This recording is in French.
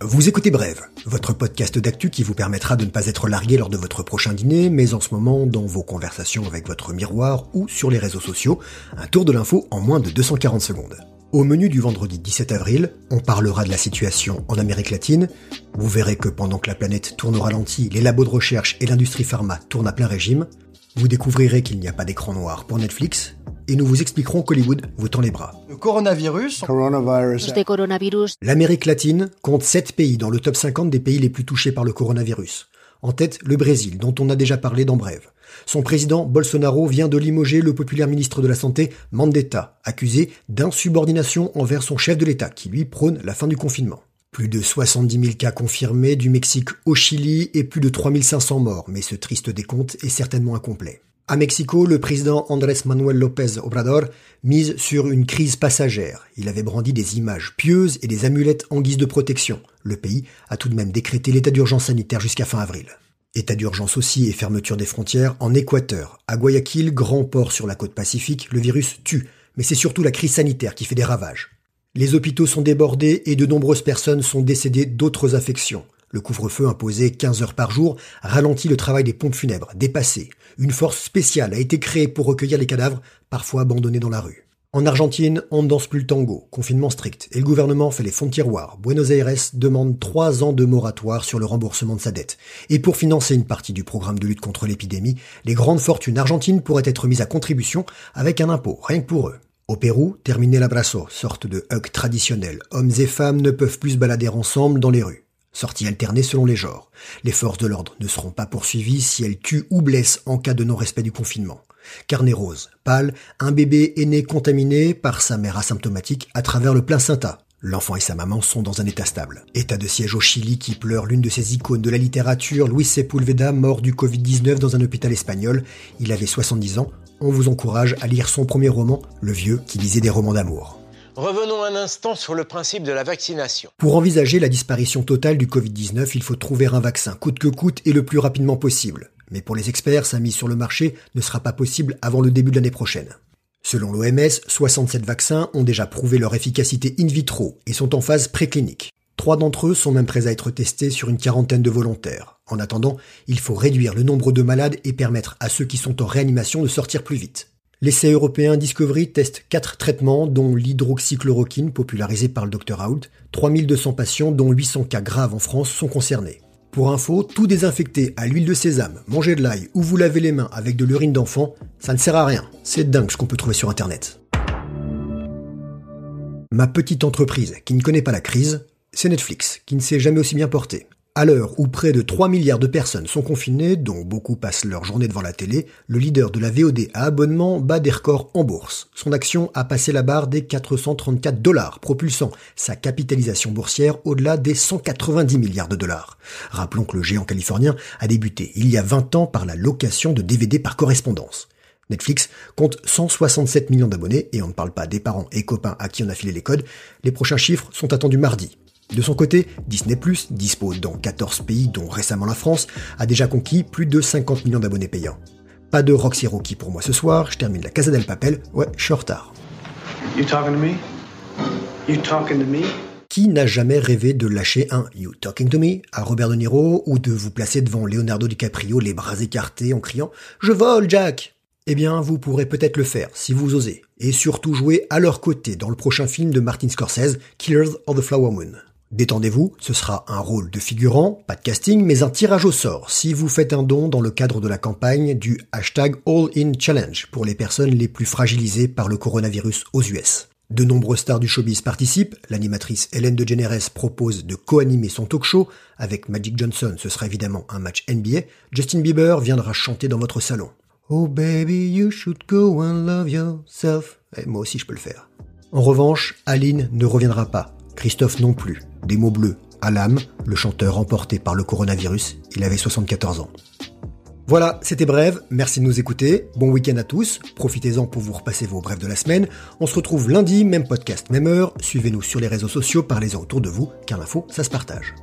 Vous écoutez Brève, votre podcast d'actu qui vous permettra de ne pas être largué lors de votre prochain dîner, mais en ce moment dans vos conversations avec votre miroir ou sur les réseaux sociaux, un tour de l'info en moins de 240 secondes. Au menu du vendredi 17 avril, on parlera de la situation en Amérique latine. Vous verrez que pendant que la planète tourne au ralenti, les labos de recherche et l'industrie pharma tournent à plein régime. Vous découvrirez qu'il n'y a pas d'écran noir pour Netflix. Et nous vous expliquerons qu'Hollywood vous tend les bras. Le coronavirus. coronavirus. L'Amérique latine compte 7 pays dans le top 50 des pays les plus touchés par le coronavirus. En tête, le Brésil, dont on a déjà parlé dans Brève. Son président, Bolsonaro, vient de limoger le populaire ministre de la Santé, Mandetta, accusé d'insubordination envers son chef de l'État, qui lui prône la fin du confinement. Plus de 70 000 cas confirmés du Mexique au Chili et plus de 3500 morts, mais ce triste décompte est certainement incomplet. À Mexico, le président Andrés Manuel López Obrador mise sur une crise passagère. Il avait brandi des images pieuses et des amulettes en guise de protection. Le pays a tout de même décrété l'état d'urgence sanitaire jusqu'à fin avril. État d'urgence aussi et fermeture des frontières en Équateur. À Guayaquil, grand port sur la côte pacifique, le virus tue, mais c'est surtout la crise sanitaire qui fait des ravages. Les hôpitaux sont débordés et de nombreuses personnes sont décédées d'autres affections. Le couvre-feu imposé 15 heures par jour ralentit le travail des pompes funèbres, dépassées. Une force spéciale a été créée pour recueillir les cadavres, parfois abandonnés dans la rue. En Argentine, on ne danse plus le tango, confinement strict, et le gouvernement fait les fonds de tiroir. Buenos Aires demande trois ans de moratoire sur le remboursement de sa dette. Et pour financer une partie du programme de lutte contre l'épidémie, les grandes fortunes argentines pourraient être mises à contribution avec un impôt, rien que pour eux. Au Pérou, terminer l'abrazo, sorte de hug traditionnel. Hommes et femmes ne peuvent plus se balader ensemble dans les rues. Sortie alternée selon les genres. Les forces de l'ordre ne seront pas poursuivies si elles tuent ou blessent en cas de non-respect du confinement. Carnet rose, pâle, un bébé est né contaminé par sa mère asymptomatique à travers le placenta. L'enfant et sa maman sont dans un état stable. État de siège au Chili qui pleure l'une de ses icônes de la littérature, Luis Sepulveda, mort du Covid-19 dans un hôpital espagnol. Il avait 70 ans. On vous encourage à lire son premier roman, Le Vieux qui lisait des romans d'amour. Revenons un instant sur le principe de la vaccination. Pour envisager la disparition totale du Covid-19, il faut trouver un vaccin, coûte que coûte et le plus rapidement possible. Mais pour les experts, sa mise sur le marché ne sera pas possible avant le début de l'année prochaine. Selon l'OMS, 67 vaccins ont déjà prouvé leur efficacité in vitro et sont en phase préclinique. Trois d'entre eux sont même prêts à être testés sur une quarantaine de volontaires. En attendant, il faut réduire le nombre de malades et permettre à ceux qui sont en réanimation de sortir plus vite. L'essai européen Discovery teste quatre traitements, dont l'hydroxychloroquine, popularisé par le Dr Hout. 3200 patients, dont 800 cas graves en France, sont concernés. Pour info, tout désinfecter à l'huile de sésame, manger de l'ail ou vous laver les mains avec de l'urine d'enfant, ça ne sert à rien. C'est dingue ce qu'on peut trouver sur Internet. Ma petite entreprise qui ne connaît pas la crise, c'est Netflix, qui ne s'est jamais aussi bien porté. À l'heure où près de 3 milliards de personnes sont confinées, dont beaucoup passent leur journée devant la télé, le leader de la VOD à abonnement bat des records en bourse. Son action a passé la barre des 434 dollars, propulsant sa capitalisation boursière au-delà des 190 milliards de dollars. Rappelons que le géant californien a débuté il y a 20 ans par la location de DVD par correspondance. Netflix compte 167 millions d'abonnés et on ne parle pas des parents et copains à qui on a filé les codes. Les prochains chiffres sont attendus mardi. De son côté, Disney+, dispo dans 14 pays dont récemment la France, a déjà conquis plus de 50 millions d'abonnés payants. Pas de Roxy Rocky pour moi ce soir, je termine la Casa del Papel, ouais, je suis en retard. Qui n'a jamais rêvé de lâcher un You talking to me à Robert De Niro ou de vous placer devant Leonardo DiCaprio les bras écartés en criant Je vole, Jack Eh bien, vous pourrez peut-être le faire si vous osez, et surtout jouer à leur côté dans le prochain film de Martin Scorsese, Killers of the Flower Moon. Détendez-vous, ce sera un rôle de figurant, pas de casting, mais un tirage au sort si vous faites un don dans le cadre de la campagne du hashtag All In Challenge pour les personnes les plus fragilisées par le coronavirus aux US. De nombreux stars du showbiz participent, l'animatrice Hélène DeGeneres propose de co-animer son talk show, avec Magic Johnson ce sera évidemment un match NBA, Justin Bieber viendra chanter dans votre salon. Oh baby, you should go and love yourself. Eh, moi aussi je peux le faire. En revanche, Aline ne reviendra pas, Christophe non plus. Des mots bleus l'âme, le chanteur emporté par le coronavirus, il avait 74 ans. Voilà, c'était Brève, merci de nous écouter, bon week-end à tous, profitez-en pour vous repasser vos brèves de la semaine, on se retrouve lundi, même podcast, même heure, suivez-nous sur les réseaux sociaux, parlez-en autour de vous, car l'info, ça se partage.